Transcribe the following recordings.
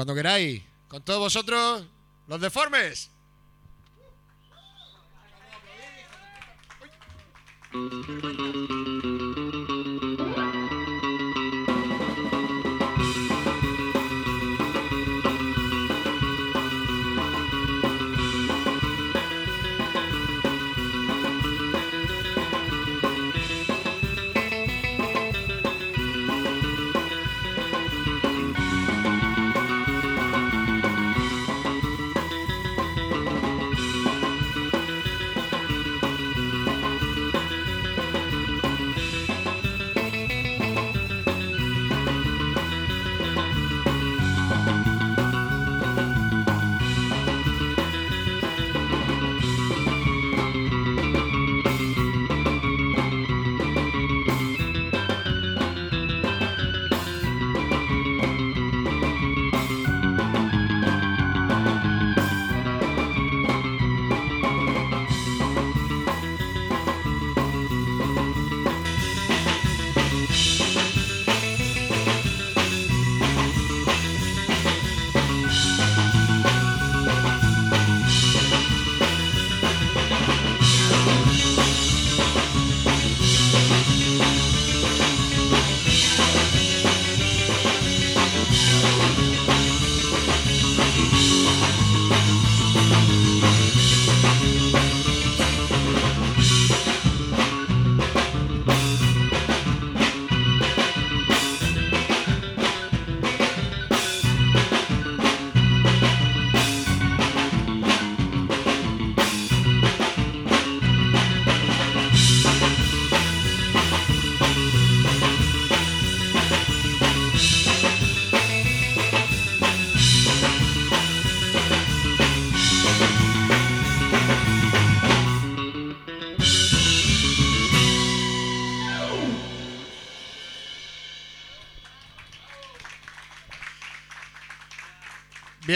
Cuando queráis. Con todos vosotros, los deformes.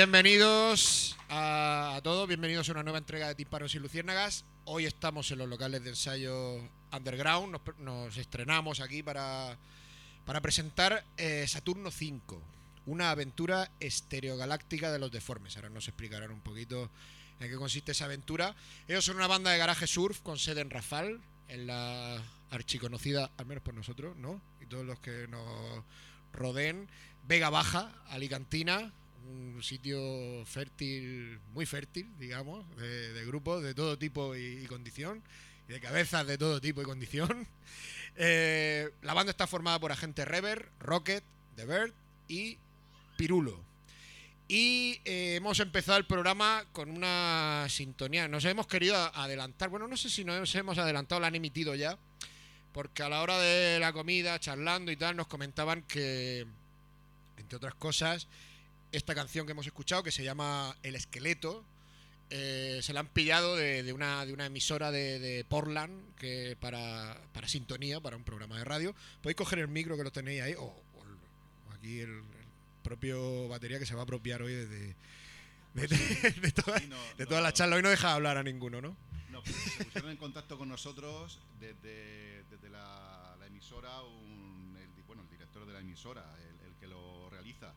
Bienvenidos a, todos, bienvenidos a una nueva entrega de Tímpanos y Luciérnagas. Hoy estamos en los locales de ensayo Underground, nos estrenamos aquí para, para presentar eh, Saturno 5, una aventura estereogaláctica de los deformes. Ahora nos explicarán un poquito en qué consiste esa aventura. Ellos son una banda de garaje surf con sede en Rafal, en la archiconocida, al menos por nosotros, ¿no? Y todos los que nos rodeen, Vega Baja, Alicantina, un sitio fértil, muy fértil, digamos, de, grupos de todo tipo y, y condición, y de cabezas de todo tipo y condición. Eh, la banda está formada por Agente Rever, Rocket, The Bird y Pirulo. Y eh, hemos empezado el programa con una sintonía. Nos hemos querido adelantar. Bueno, no sé si nos hemos adelantado, la han emitido ya. Porque a la hora de la comida, charlando y tal, nos comentaban que, entre otras cosas, esta canción que hemos escuchado, que se llama El Esqueleto, eh, se la han pillado de, de una, de una emisora de, de Portland que para, para sintonía, para un programa de radio. Podéis coger el micro que lo tenéis ahí, o, aquí el, el propio batería que se va a apropiar hoy de, de, de- toda, de toda la charla. Hoy no deja hablar a ninguno, ¿no? No, pues, se pusieron en contacto con nosotros desde, desde la, la emisora, un- el, bueno, el director de la emisora, el, el que lo realiza,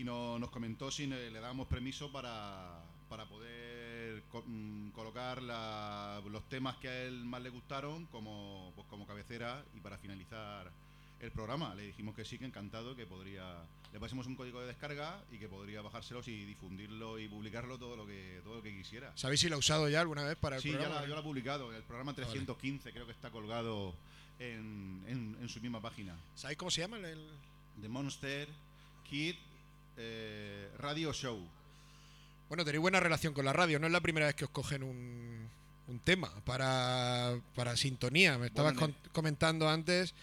y no- nos comentó si le, le dábamos permiso para, para poder co- mm, colocar la- los temas que a él más le gustaron como, pues, como cabecera y para finalizar el programa. Le dijimos que sí, que encantado, que podría... Le pasemos un código de descarga y que podría bajárselos y difundirlo y publicarlo todo lo que, todo lo que quisiera. ¿Sabéis si lo ha usado ya alguna vez para el Sí, ya programa? la, yo lo he publicado. El programa vale. 315 creo que está colgado en, en- en su misma página. ¿Sabéis cómo se llama el, The Monster Kid eh, Radio Show. Bueno, tenéis buena relación con la radio. No es la primera vez que os cogen un, un tema para, para sintonía. Me estabas Bueno, con- comentando antes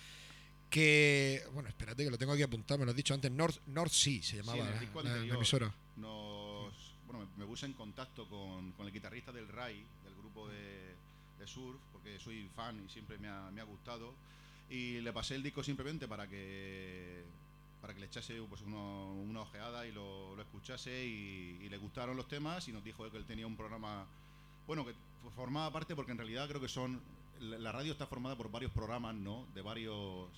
que. Bueno, espérate que lo tengo aquí apuntado. Me lo has dicho antes. North, North Sea se llamaba en el la- disco la, la anterior. emisora. Nos, bueno, me, me puse en contacto con, con el guitarrista del RAI, del grupo de, de surf, porque soy fan y siempre me ha, me ha gustado. Y le pasé el disco simplemente para que le echase pues, uno- una ojeada y lo, lo escuchase y, y le gustaron los temas y nos dijo que él tenía un programa bueno que formaba parte porque en realidad creo que son la radio está formada por varios programas no de varios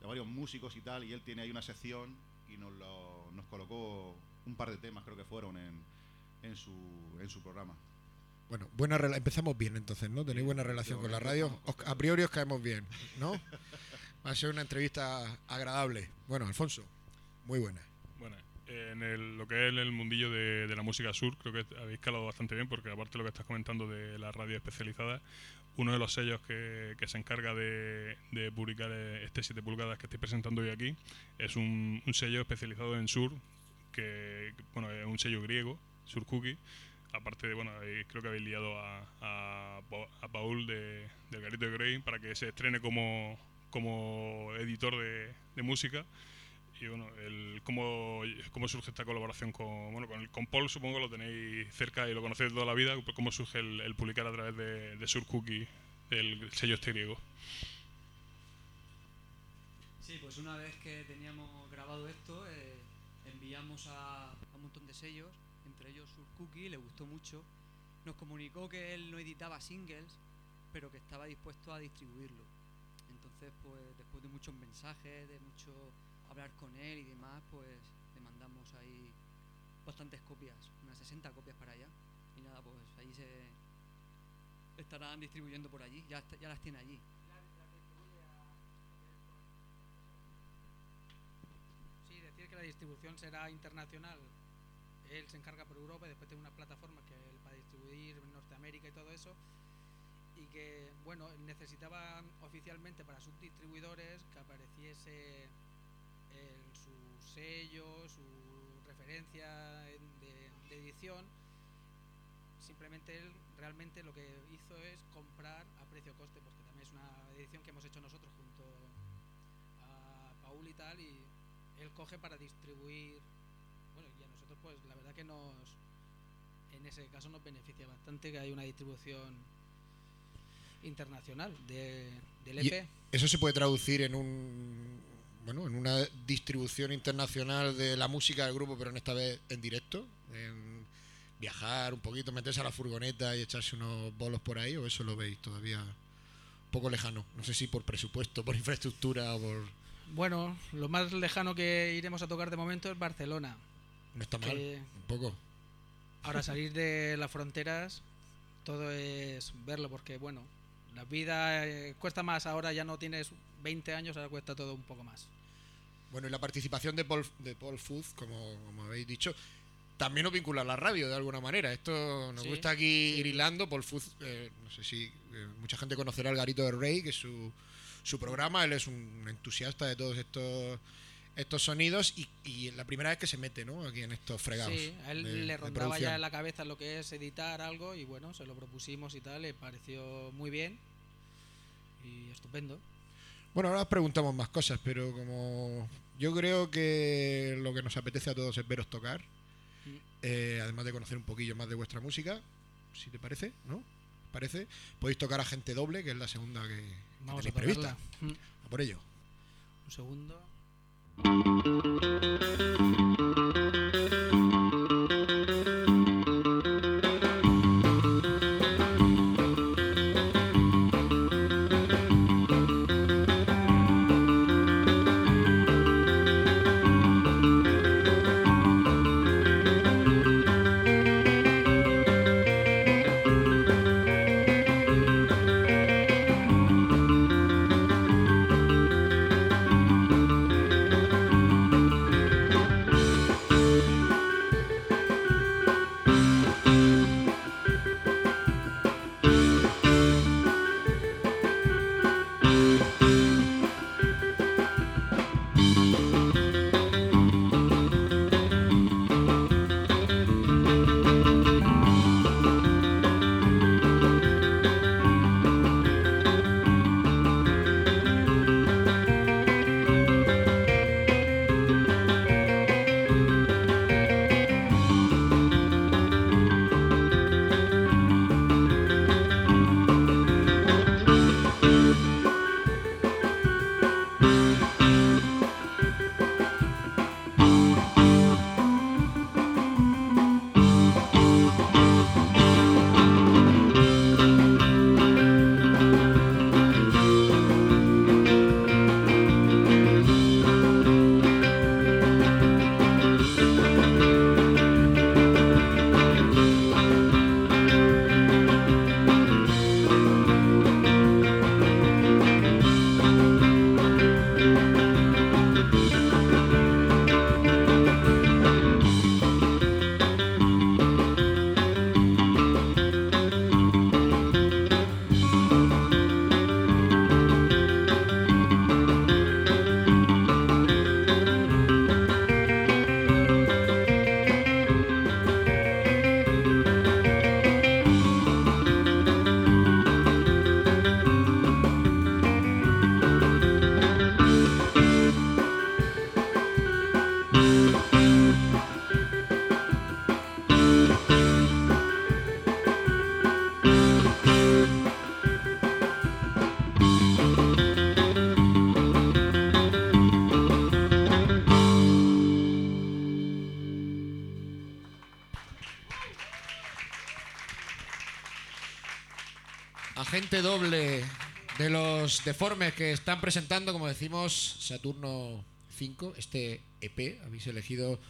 de varios músicos y tal y él tiene ahí una sección y nos lo- nos colocó un un par de temas, creo que fueron en, en, su, en su programa. Bueno, buena empezamos bien entonces, ¿no? Tenéis buena relación con la radio. a priori os caemos bien, ¿no? Va a ser una entrevista agradable. Bueno, Alfonso, muy buena. Bueno, en lo que es el mundillo de, la música sur, creo que habéis calado bastante bien, porque aparte de lo que estás comentando de la radio especializada, uno de los sellos que, se encarga de, publicar este 7 pulgadas que estoy presentando hoy aquí es un, sello especializado en sur, que bueno, es un sello griego, Sur Cookie. Aparte de, bueno, creo que habéis liado a, Paul de, Garito de Grey para que se estrene como, como editor de, de música y bueno, el, cómo, cómo, surge esta colaboración con, bueno, con, con, Paul, supongo lo tenéis cerca y lo conocéis toda la vida, cómo surge el, publicar a través de, de Sur Cookie, el sello este griego. Sí, pues una vez que teníamos grabado esto, eh, enviamos a, a, un montón de sellos, entre ellos Sur Cookie, le gustó mucho. Nos comunicó que él no editaba singles, pero que estaba dispuesto a distribuirlo. Entonces, pues después de muchos mensajes, de mucho hablar con él y demás, pues le mandamos ahí bastantes copias, unas 60 copias para allá. Y nada, pues ahí se estarán distribuyendo por allí, ya, ya las tiene allí. Sí, decir que la distribución será internacional. Él se encarga por Europa y después tiene unas plataformas que él para distribuir en Norteamérica y todo eso. Y que, bueno, necesitaba oficialmente para sus distribuidores que apareciese su sello, su referencia de, edición. Simplemente él realmente lo que hizo es comprar a precio coste, porque también es una edición que hemos hecho nosotros junto a Paul y tal, y él coge para distribuir. Bueno, y a nosotros, pues la verdad que nos. En ese caso nos beneficia bastante que hay una distribución internacional de, del EP. ¿Eso se puede traducir en un bueno, en una distribución internacional de la música del grupo, pero en esta vez en directo, en viajar un poquito, meterse a la furgoneta y echarse unos bolos por ahí, o eso lo veis todavía un poco lejano. No sé si por presupuesto, por infraestructura o por... Bueno, lo más lejano que iremos a tocar de momento es Barcelona. No está mal, un poco. Ahora salir de las fronteras, todo es verlo, porque bueno, la vida eh, cuesta más, ahora ya no tienes 20 años, ahora cuesta todo un poco más. Bueno, y la participación de Paul, de Paul Food, como, habéis dicho, también nos vincula a la radio de alguna manera. Esto nos gusta aquí ir hilando. Paul Food, eh, no sé si eh, mucha gente conocerá el Garito de Rey, que es su, su programa. Él es un entusiasta de todos estos estos sonidos y, la primera vez que se mete ¿no? aquí en estos fregados. Sí, a él le rondaba ya en la cabeza lo que es editar algo y bueno, se lo propusimos y tal, le pareció muy bien y estupendo. Bueno, ahora os preguntamos más cosas, pero como yo creo que lo que nos apetece a todos es veros tocar, mm. eh, además de conocer un poquillo más de vuestra música, si te parece, ¿no? ¿Parece? Podéis tocar a gente doble, que es la segunda que, tenéis prevista. Mm. A por ello. Un segundo. Música agente doble de los deformes que están presentando, como decimos, Saturno 5, este EP. Habéis elegido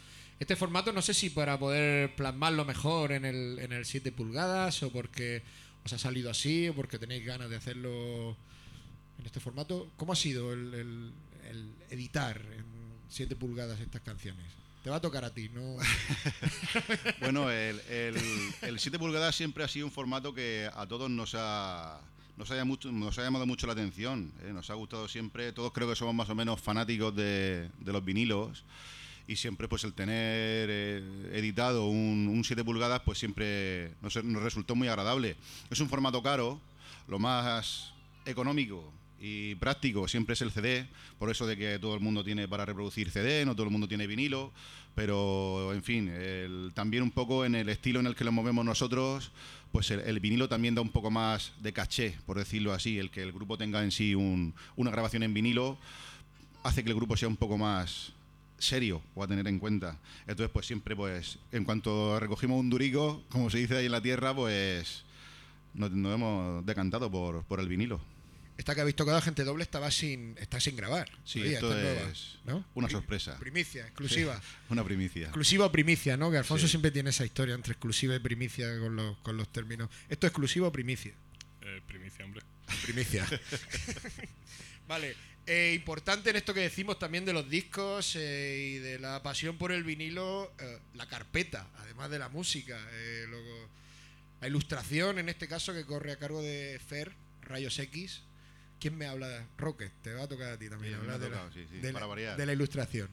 este formato, no sé si para poder plasmarlo mejor en el, en el 7 pulgadas o porque os ha salido así o porque tenéis ganas de hacerlo en este formato. ¿Cómo ha sido el, el- editar en 7 pulgadas estas canciones? Te va a tocar a ti, ¿no? Bueno, el, el, el 7 pulgadas siempre ha sido un formato que a todos nos ha, nos haya mucho, nos ha llamado mucho la atención. ¿eh? Nos ha gustado siempre, todos creo que somos más o menos fanáticos de, de los vinilos y siempre pues el tener eh, editado un, un 7 pulgadas pues siempre nos, nos resultó muy agradable. Es un formato caro, lo más económico y práctico siempre es el CD, por eso de que todo el mundo tiene para reproducir CD, no todo el mundo tiene vinilo, pero en fin, también un poco en el estilo en el que lo movemos nosotros, pues el, el vinilo también da un poco más de caché, por decirlo así, el que el grupo tenga en sí un- una grabación en vinilo hace que el grupo sea un poco más serio o a tener en cuenta. Entonces, pues siempre, pues, en cuanto recogimos un durico, como se dice ahí en la tierra, pues nos, nos hemos decantado por, por el vinilo. Esta que habéis tocado, agente doble, estaba sin, está sin grabar. Sí, todavía, esto nueva, es ¿no? una sorpresa. Primicia, exclusiva. Una primicia. Exclusiva o primicia, ¿no? Que Alfonso Sí. siempre tiene esa historia entre exclusiva y primicia con los, con los términos. ¿Esto es exclusivo o primicia? Eh, primicia, hombre. Primicia. vale. eh, importante en esto que decimos también de los discos eh, y de la pasión por el vinilo, eh, la carpeta, además de la música. eh, luego, la ilustración, en este caso, que corre a cargo de Fer, Rayos X. ¿Quién me habla? Rocket, te va a tocar a ti también. Sí, me hablar ha de, la, tocado, sí, sí, de la- para variar. de la ilustración.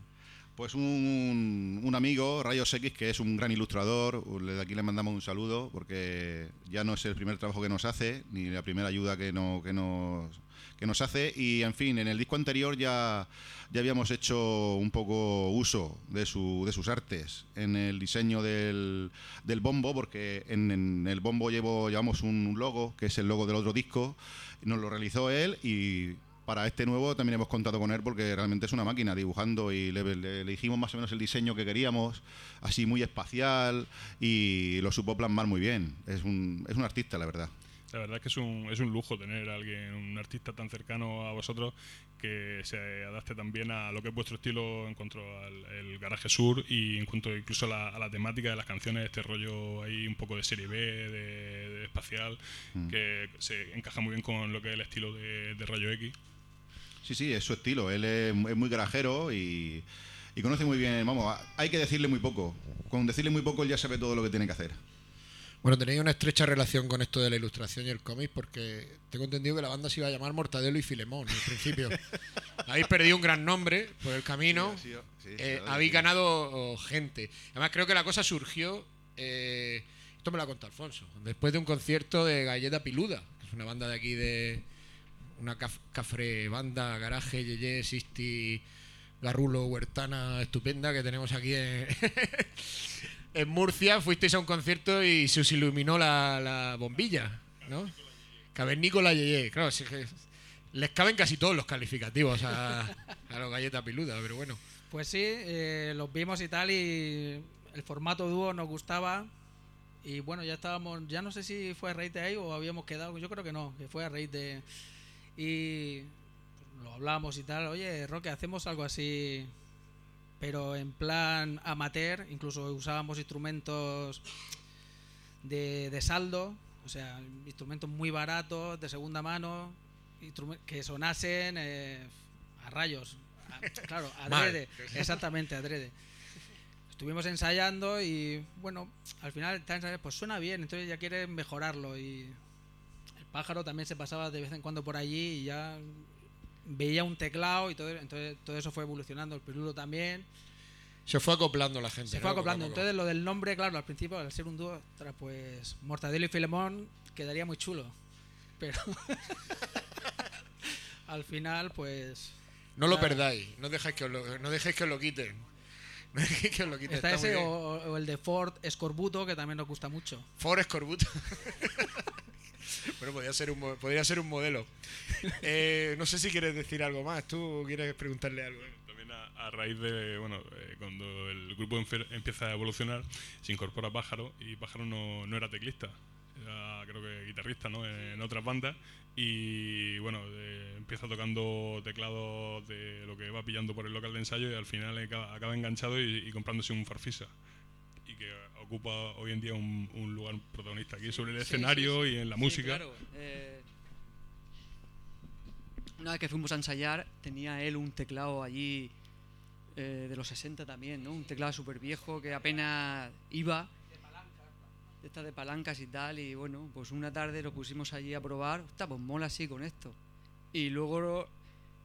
Pues un, un amigo, Rayos X, que es un gran ilustrador, de aquí le mandamos un saludo, porque ya no es el primer trabajo que nos hace, ni la primera ayuda que, no, que, nos, que nos hace. Y en fin, en el disco anterior ya, ya habíamos hecho un poco uso de, su, de sus artes en el diseño del, del bombo, porque en, en el bombo llevo, llevamos un logo, que es el logo del otro disco, nos lo realizó él y para este nuevo también hemos contado con él porque realmente es una máquina dibujando y le, dijimos más o menos el diseño que queríamos, así muy espacial y lo supo plasmar muy bien. Es un, es un artista, la verdad. La verdad es que es un, es un lujo tener a alguien, un artista tan cercano a vosotros que se adapte también a lo que es vuestro estilo en cuanto al el garaje sur y en cuanto incluso a la, a la temática de las canciones, este rollo ahí un poco de serie B, de, de espacial, Mm. que se encaja muy bien con lo que es el estilo de, de Rayo X. Sí, sí, es su estilo. Él es, es muy garajero y, y conoce muy bien. Vamos, hay que decirle muy poco. Con decirle muy poco él ya sabe todo lo que tiene que hacer. Bueno, tenéis una estrecha relación con esto de la ilustración y el cómic porque tengo entendido que la banda se iba a llamar Mortadelo y Filemón al principio. habéis perdido un gran nombre por el camino. Sí, sí, sí, Eh, habéis ganado oh, gente. Además, creo que la cosa surgió. eh, esto me lo ha contado Alfonso. Después de un concierto de Galleta Piluda, que es una banda de aquí de. Una caf- cafre banda, garaje, Yeye, Sisti, Garrulo, Huertana, estupenda que tenemos aquí en, en Murcia. Fuisteis a un concierto y se os iluminó la, la bombilla, ¿no? Cavernícola Yeye. Claro, les caben casi todos los calificativos a, los Galleta Piluda, pero bueno. Pues sí, eh, los vimos y tal y el formato dúo nos gustaba y bueno, ya estábamos, ya no sé si fue a raíz de ahí o habíamos quedado, yo creo que no, que fue a raíz. Y lo hablamos y tal, oye, Roque, hacemos algo así, pero en plan amateur, incluso usábamos instrumentos de, de saldo, o sea, instrumentos muy baratos, de segunda mano, que sonasen eh, a rayos. A- claro, adrede, exactamente, adrede. Estuvimos ensayando y bueno, al final ensayando, pues suena bien, entonces ya quiere mejorarlo y el pájaro también se pasaba de vez en cuando por allí y ya veía un teclado y todo, entonces todo eso fue evolucionando, el pirulo también. Se fue acoplando la gente. Se ¿no? fue acoplando. Entonces lo del nombre, claro, al principio, al ser un dúo, pues Mortadelo y Filemón quedaría muy chulo. Pero al final, pues no lo perdáis, no dejéis que os lo, no dejéis que os lo quiten. No dejéis que os lo quiten. está está ese o, o el de Ford Escorbuto, que también nos gusta mucho. Forrest Corbuto. bueno, podría ser un, podría ser un modelo. Eh, no sé si quieres decir algo más. ¿Tú quieres preguntarle algo? También a, raíz de, bueno, eh, cuando el grupo empieza a evolucionar, se incorpora Pájaro y Pájaro no, no era teclista. ya creo que guitarrista, ¿no? En otras bandas. Y bueno, eh, empieza tocando teclados de lo que va pillando por el local de ensayo y al final acaba, enganchado y comprándose un Farfisa. Que ocupa hoy en día un, un lugar protagonista aquí sobre el Sí, escenario sí, sí. y en la música. claro, eh, una vez que fuimos a ensayar, tenía él un teclado allí eh, de los 60 también, ¿no? Un teclado súper viejo que apenas iba. De estas de palancas y tal. Y bueno, pues una tarde lo pusimos allí a probar. Hostia, pues mola así con esto. Y luego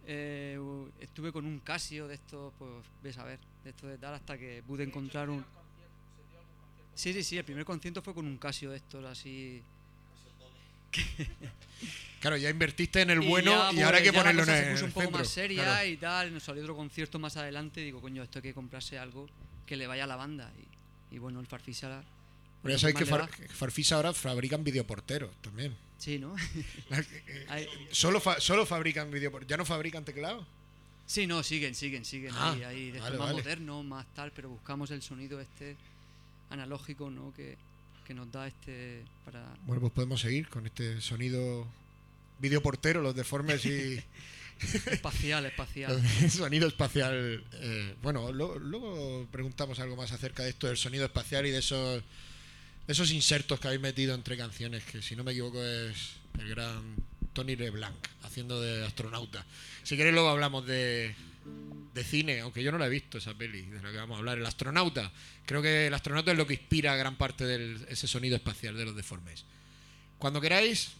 eh, estuve con un Casio de estos, pues ves a ver, de estos de tal, hasta que pude encontrar un. Sí, sí, sí, el primer concierto fue con un Casio de estos así. Claro, ya invertiste en el Y bueno ya, y ahora hay que ya la ponerlo en el, se puso un poco centro. más seria claro. y tal. Nos salió otro concierto más adelante. Digo, coño, esto hay que comprarse algo que le vaya a la banda. Y, y bueno, el Farfisa. Pero ya sabéis que Far- Farfisa ahora fabrican videoporteros también. Sí, ¿no? Hay- Solo, fa- solo fabrican videoporteros. ¿Ya no fabrican teclados? sí, no, siguen, siguen, siguen. Ah, ahí, ahí, vale, más vale. moderno, más tal. Pero buscamos el sonido este analógico, ¿no? Que, que nos da este. para Bueno, pues podemos seguir con este sonido videoportero, los deformes y Espacial, espacial. sonido espacial. eh, bueno, lo- luego preguntamos algo más acerca de esto del sonido espacial y de esos, de esos insertos que habéis metido entre canciones, que si no me equivoco es el gran Tony LeBlanc haciendo de astronauta. Si queréis luego hablamos de, de cine, aunque yo no la he visto esa peli de la que vamos a hablar. El astronauta. Creo que el astronauta es lo que inspira gran parte de ese sonido espacial de los deformes. Cuando queráis,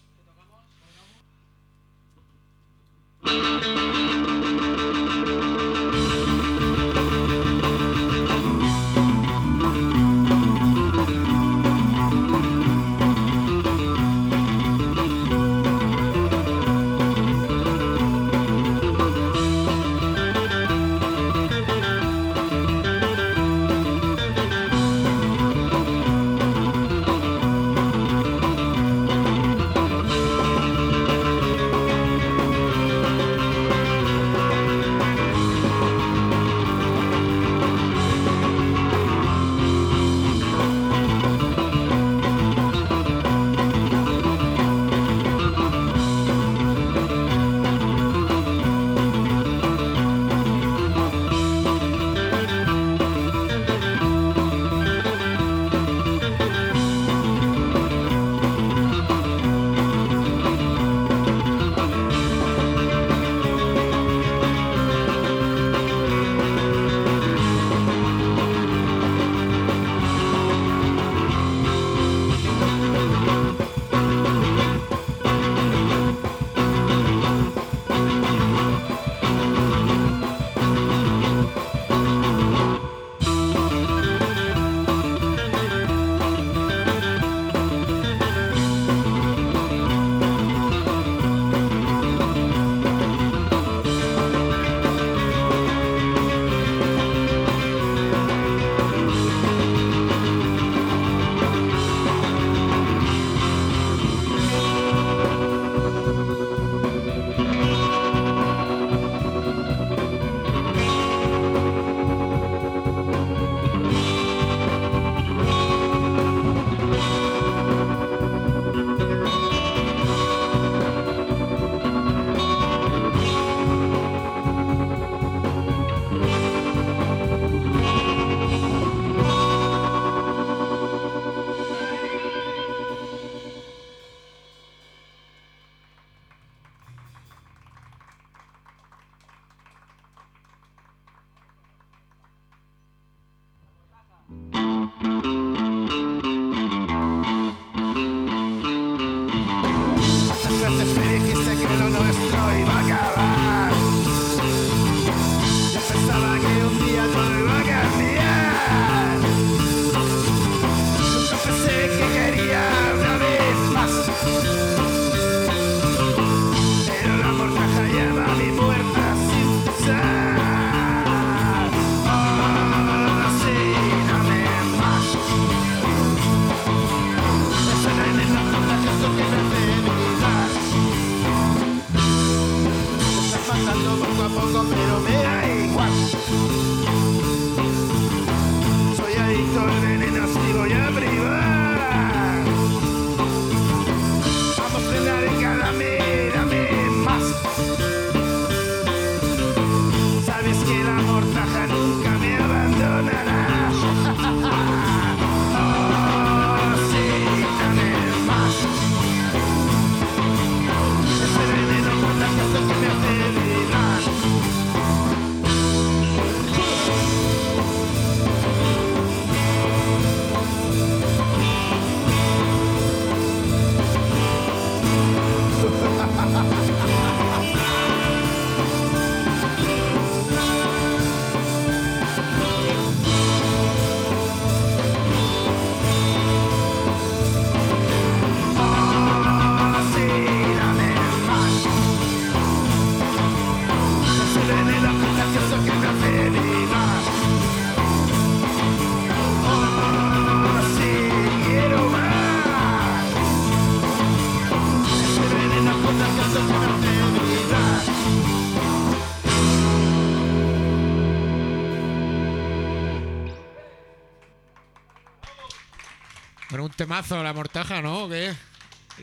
temazo la mortaja, ¿no? ¿O ¿Qué?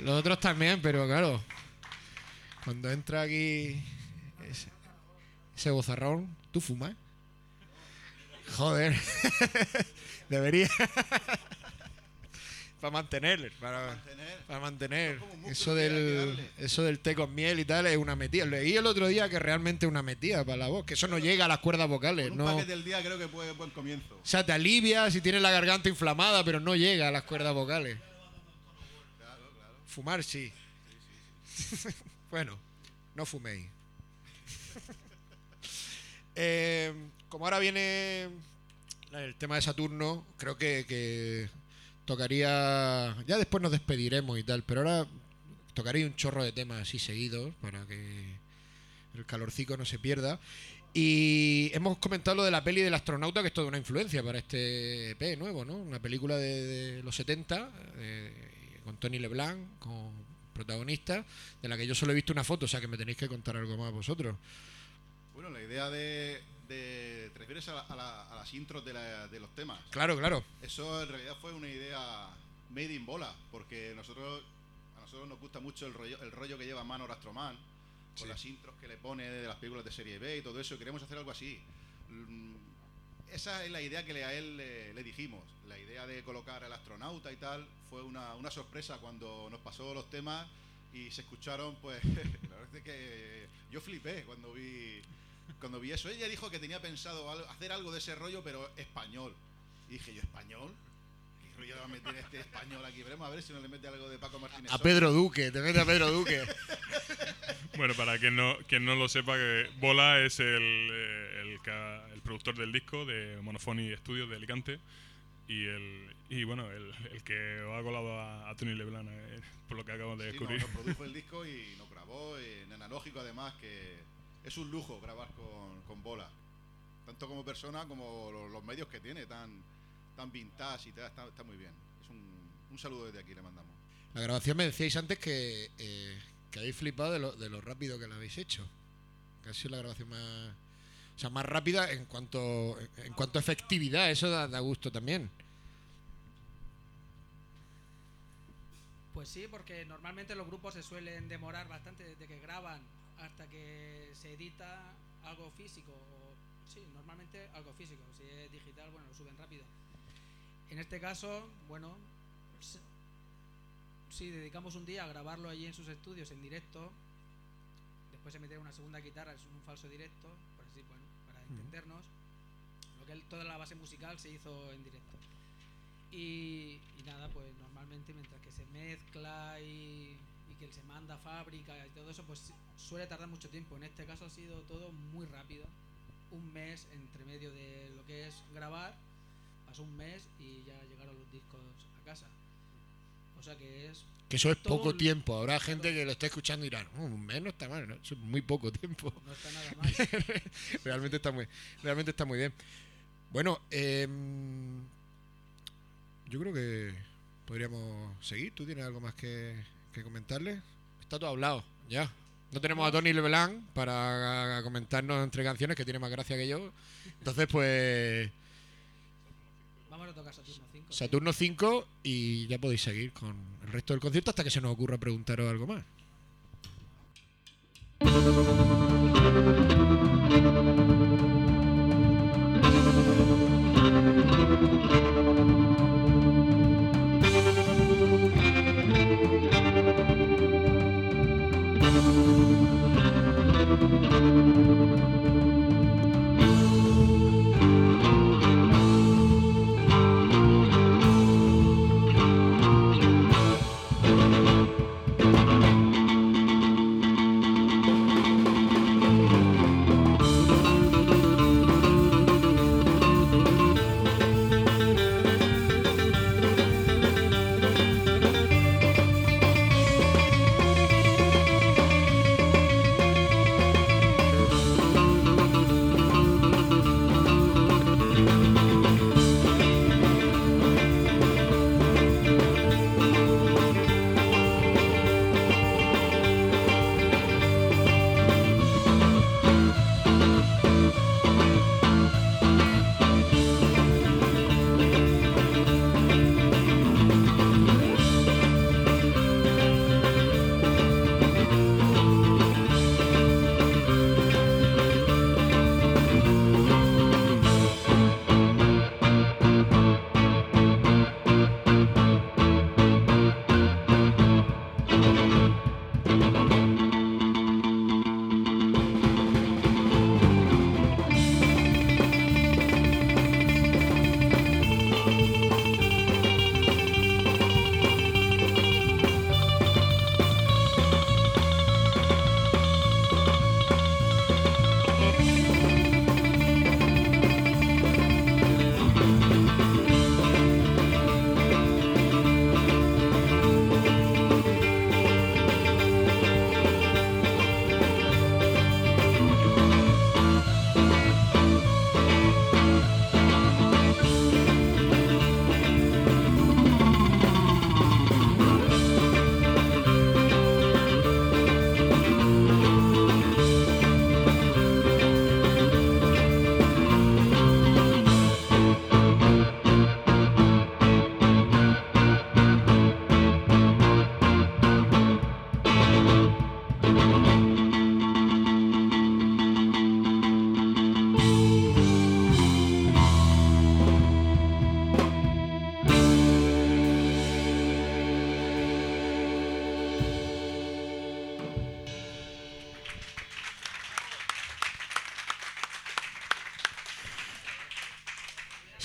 Los otros también, pero claro. Cuando entra aquí ese, ese bozarrón, ¿tú fumas? Joder. Debería. para mantener, para, Mantener. para Eso del, eso del té con miel y tal es una metida. Leí el otro día que realmente es una metida para la voz, que eso no llega a las cuerdas vocales. Con un No, del día creo que puede buen comienzo. o sea, te alivia si tienes la garganta inflamada, pero no llega a las cuerdas vocales. Claro, claro. Fumar sí. bueno, no fuméis. Eh, como ahora viene el tema de Saturno, creo que, que tocaría. Ya después nos despediremos y tal, pero ahora tocaría un chorro de temas así seguidos para que el calorcico no se pierda. Y hemos comentado lo de la peli del astronauta, que es toda una influencia para este EP nuevo, ¿no? Una película de, los 70, eh, con Tony LeBlanc, con protagonista, de la que yo solo he visto una foto, o sea que me tenéis que contar algo más vosotros. Bueno, la idea de. de ¿Te refieres a, la- a la- a las intros de, la- de los temas? Claro, claro. Eso en realidad fue una idea made in bola, porque nosotros a nosotros nos gusta mucho el rollo, el rollo que lleva Manor Astroman, con Sí. las intros que le pone de las películas de serie B y todo eso, y queremos hacer algo así. Mm, Esa es la idea que a él le, le dijimos. La idea de colocar al astronauta y tal fue una, una sorpresa cuando nos pasó los temas y se escucharon, pues la verdad es que yo flipé cuando vi cuando vi eso. Ella dijo que tenía pensado hacer algo de ese rollo, pero español. Y dije yo, ¿español? ¿Qué rollo le va a meter este español aquí? Veremos a ver si no le mete algo de Paco Martínez. A. Pedro Duque, te mete a Pedro Duque. Bueno, para quien no, quien no lo sepa, que Bola es el, eh, el, el productor del disco de Monophony Studios de Alicante y el y bueno, el, el que ha colado a, a Tony Leblanc, eh, por lo que acabamos de Sí, no, descubrir. nos produjo el disco y nos grabó en analógico además, que es un lujo grabar con, con bola. Tanto como persona como los, los medios que tiene, tan, tan vintage y tal, está, está muy bien. Es un, un saludo desde aquí, le mandamos. La grabación me decíais antes que, eh, que habéis flipado de lo, de lo rápido que la habéis hecho. Que ha sido la grabación más. O sea, más rápida en cuanto, en cuanto a efectividad. Eso da, da gusto también. Pues sí, porque normalmente los grupos se suelen demorar bastante desde que graban hasta que se edita algo físico. O, sí, normalmente algo físico. Si es digital, bueno, lo suben rápido. En este caso, bueno, s- sí, dedicamos un día a grabarlo allí en sus estudios en directo. Después se mete una segunda guitarra, es un falso directo, por así, bueno, para entendernos. Lo que toda la base musical se hizo en directo. Y, y nada, pues normalmente mientras que se mezcla y, y que se manda a fábrica y todo eso, pues suele tardar mucho tiempo. En este caso ha sido todo muy rápido. Un mes entre medio de lo que es grabar, pasó un mes y ya llegaron los discos a casa. O sea que es Que eso es poco tiempo. Habrá gente que lo está escuchando y dirá, "Mm, un mes no está mal, ¿no? Eso es muy poco tiempo. no está nada mal. realmente está muy realmente está muy bien bueno em, yo creo que podríamos seguir tú tienes algo más que, que comentarle está todo hablado ya no tenemos a Tony Leblanc para comentarnos entre canciones que tiene más gracia que yo entonces pues Vamos a tocar Saturno 5. ¿sí? Saturno 5 y ya podéis seguir con el resto del concierto hasta que se nos ocurra preguntaros algo más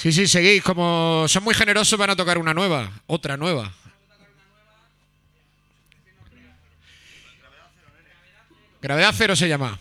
Sí, sí, seguís. Como son muy generosos, van a tocar una nueva. Otra nueva. Gravedad cero se llama.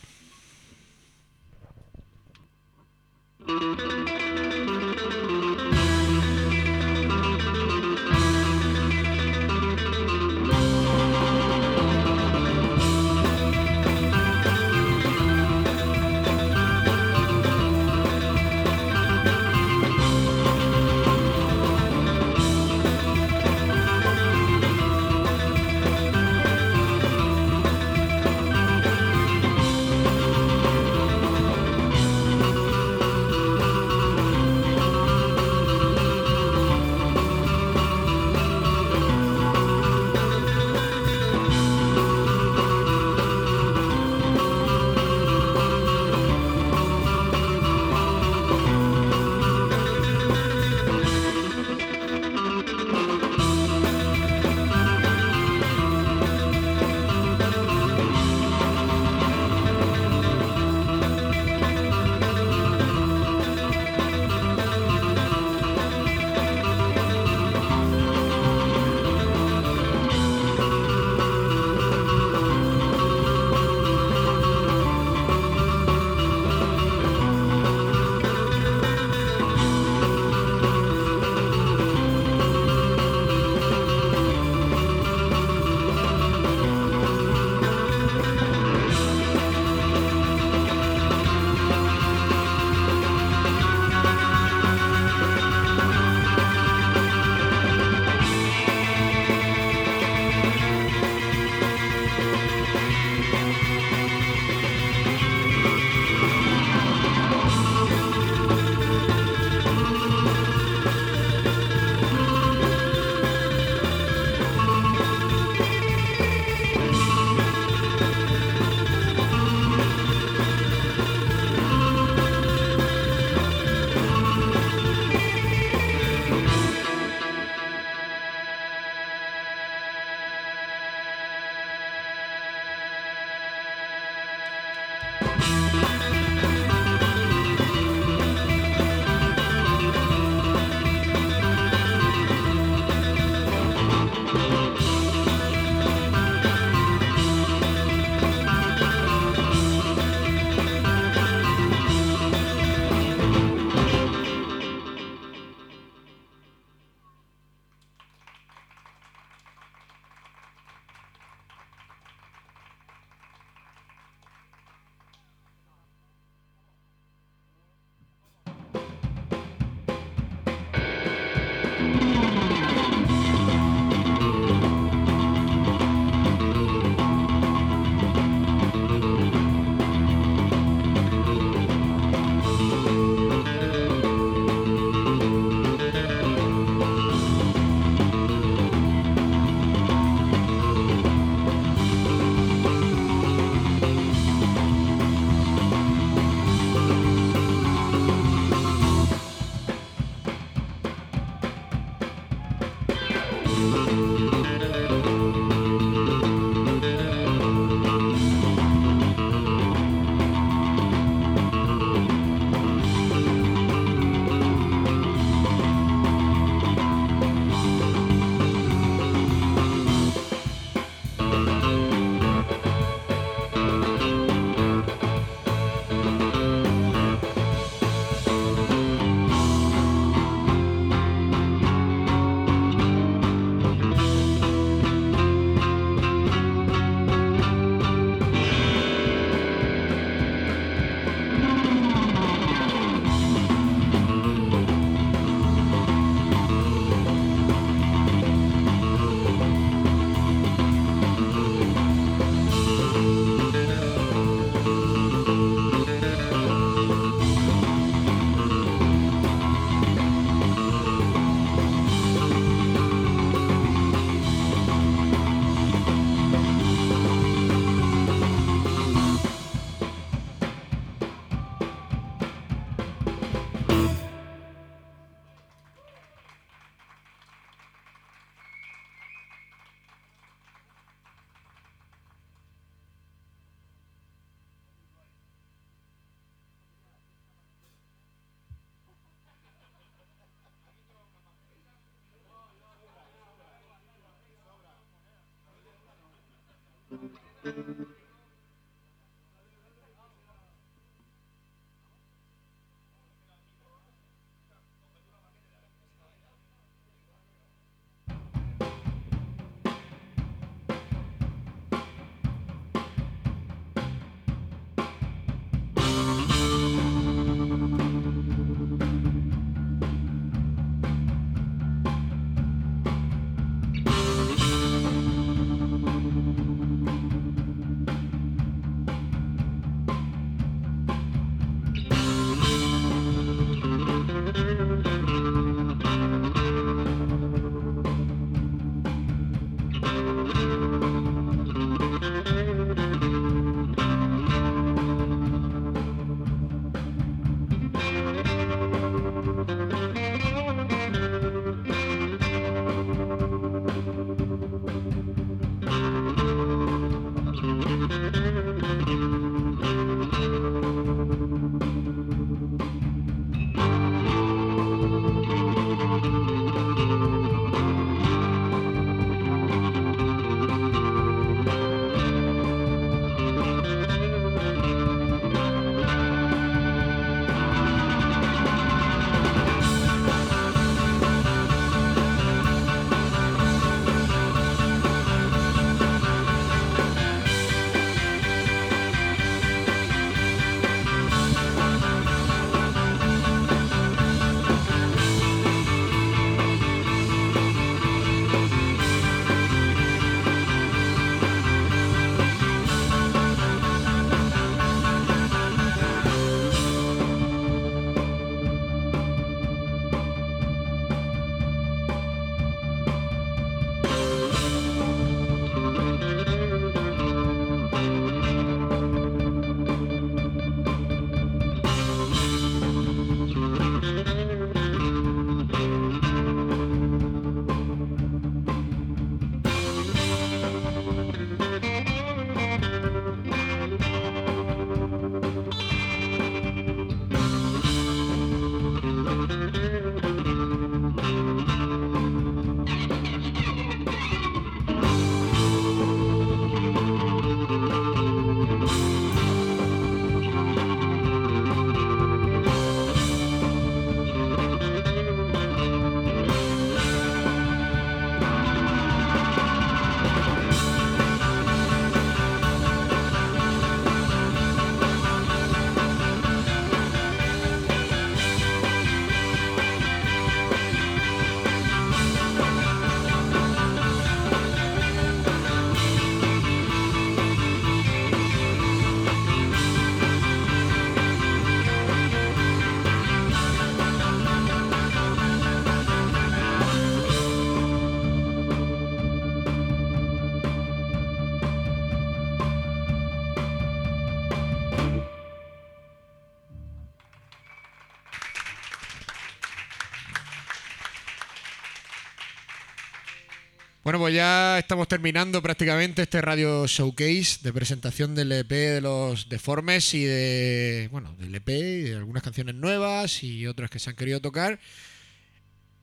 Bueno, pues ya estamos terminando prácticamente este radio showcase de presentación del EP de los deformes y de, bueno, del EP y de algunas canciones nuevas y otras que se han querido tocar.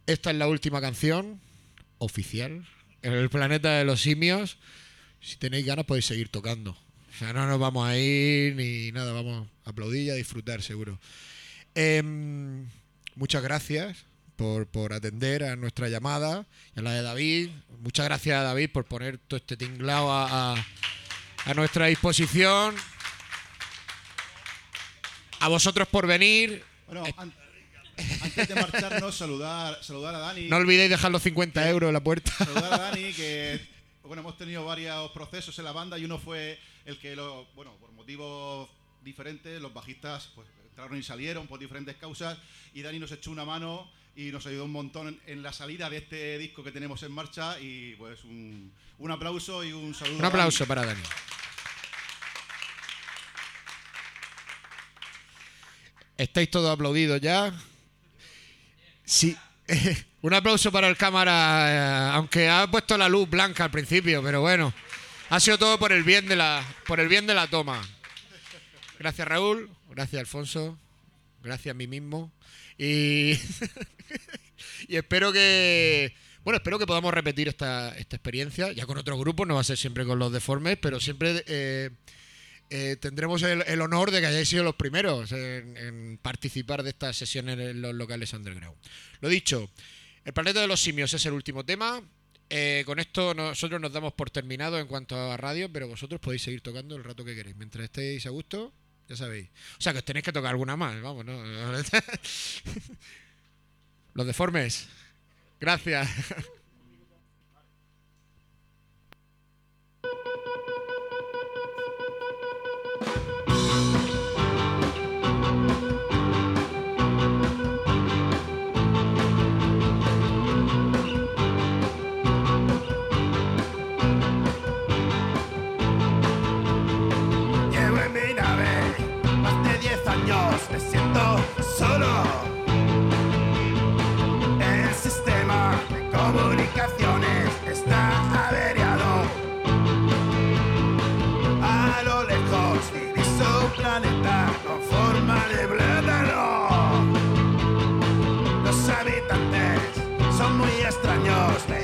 Esta es la última canción oficial en el planeta de los simios. Si tenéis ganas podéis seguir tocando. O sea, no nos vamos a ir ni nada, vamos a aplaudir y a disfrutar seguro. Em, muchas gracias por, por atender a nuestra llamada y a la de David. Muchas gracias a David por poner todo este tinglado a, a- a nuestra disposición. A vosotros por venir. Bueno, an- antes de marcharnos, saludar, saludar a Dani. No olvidéis dejar los 50 euros en la puerta. saludar a Dani, que bueno, hemos tenido varios procesos en la banda y uno fue el que, lo, bueno, por motivos diferentes, los bajistas pues, entraron y salieron por diferentes causas y Dani nos echó una mano y nos ayudó un montón en, en la salida de este disco que tenemos en marcha y pues un, un aplauso y un saludo. Un aplauso para Dani. ¿Estáis todos aplaudidos ya? Sí. Un aplauso para el cámara, eh, aunque ha puesto la luz blanca al principio, pero bueno. Ha sido todo por el bien de la, por el bien de la toma. Gracias Raúl, gracias Alfonso, gracias a mí mismo. Y, y espero que Bueno, espero que podamos repetir esta, esta experiencia, ya con otros grupos, no va a ser siempre con los deformes, pero siempre eh, eh, tendremos el, honor de que hayáis sido los primeros en, en participar de estas sesiones en los locales underground. Lo dicho, el planeta de los simios es el último tema. Eh, con esto nosotros nos damos por terminado en cuanto a radio, pero vosotros podéis seguir tocando el rato que queréis. Mientras estéis a gusto, ya sabéis. O sea, que os tenéis que tocar alguna más, vamos, ¿no? Los deformes. Gracias. solo. El sistema de comunicaciones está averiado. A lo lejos diviso un planeta con forma de plátano. Los habitantes son muy extraños, me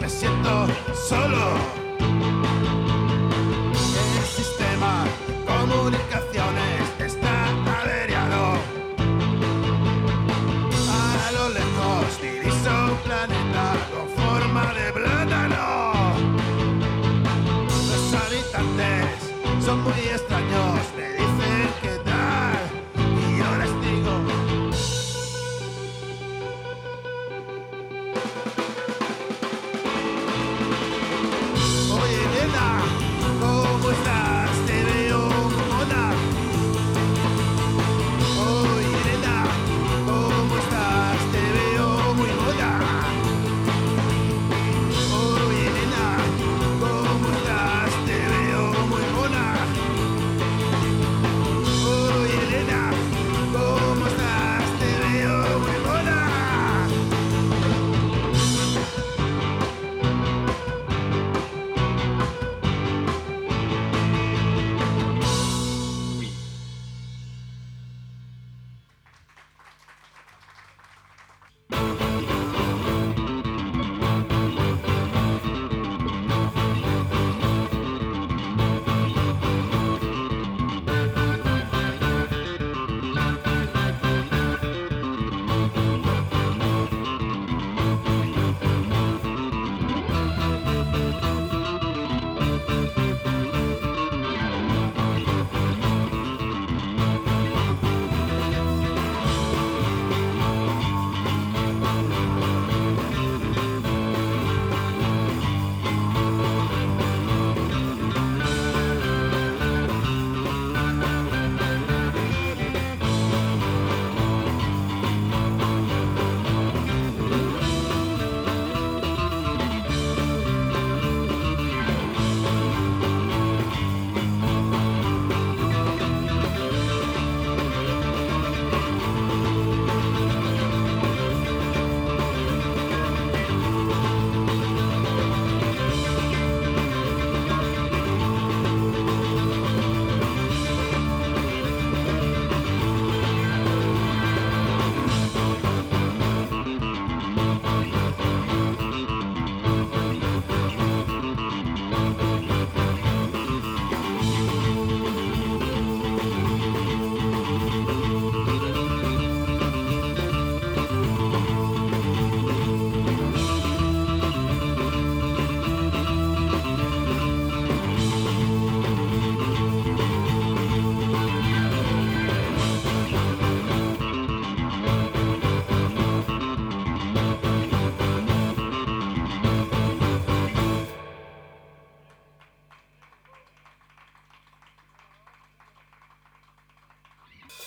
me siento solo. El sistema de comunicaciones está averiado. A lo lejos dirijo un planeta con forma de plátano. Los habitantes son muy extraños.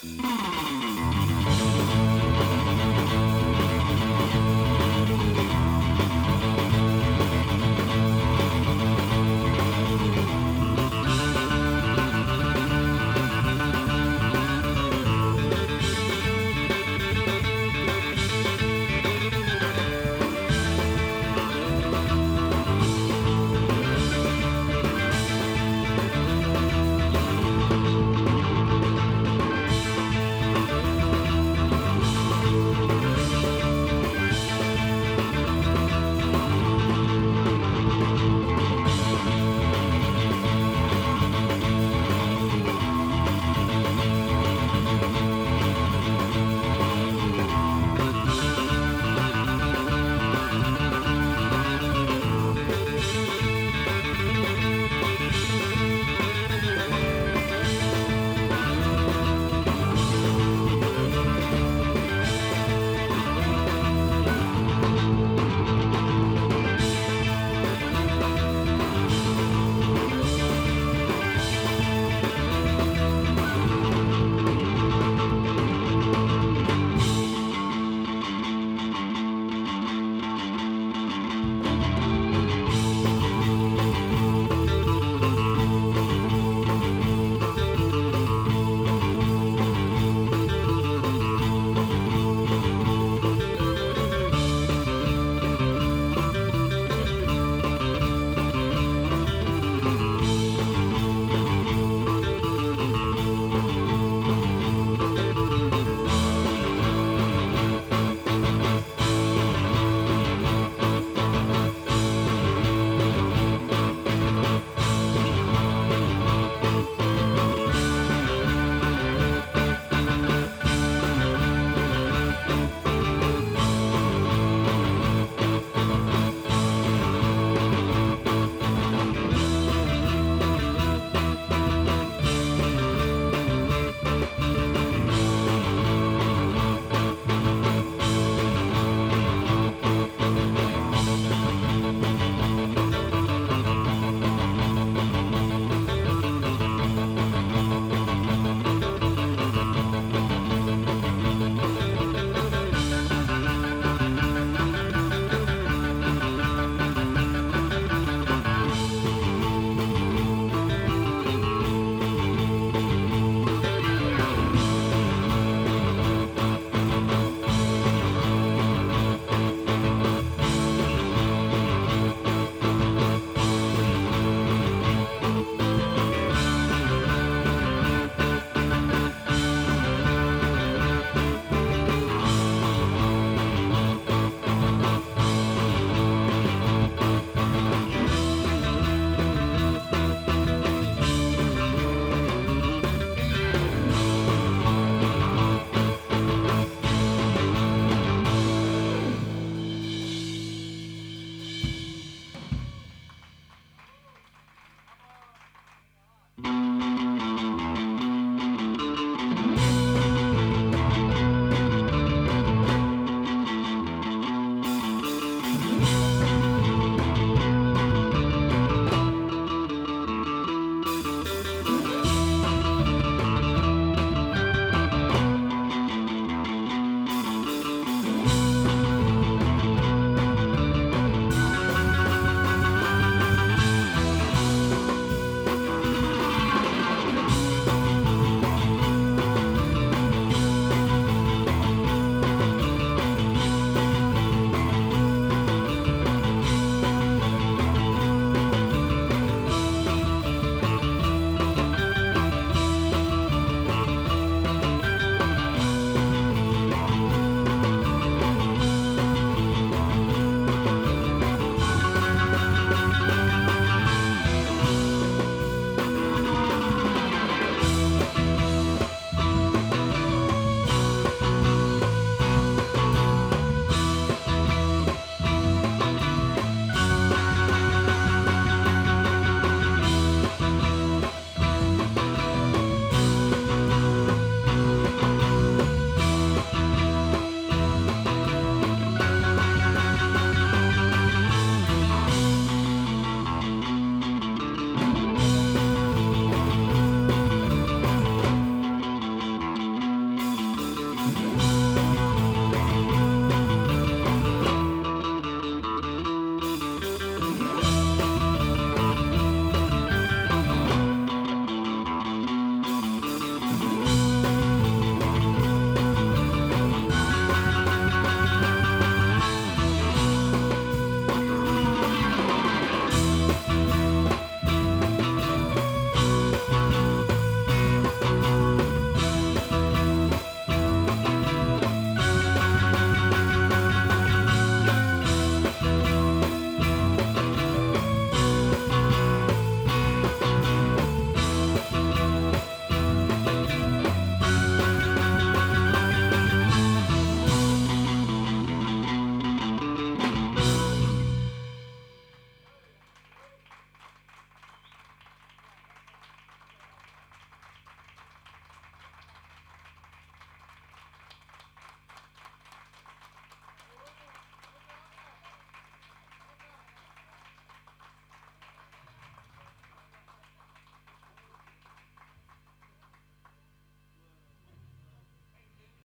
Mm-hmm.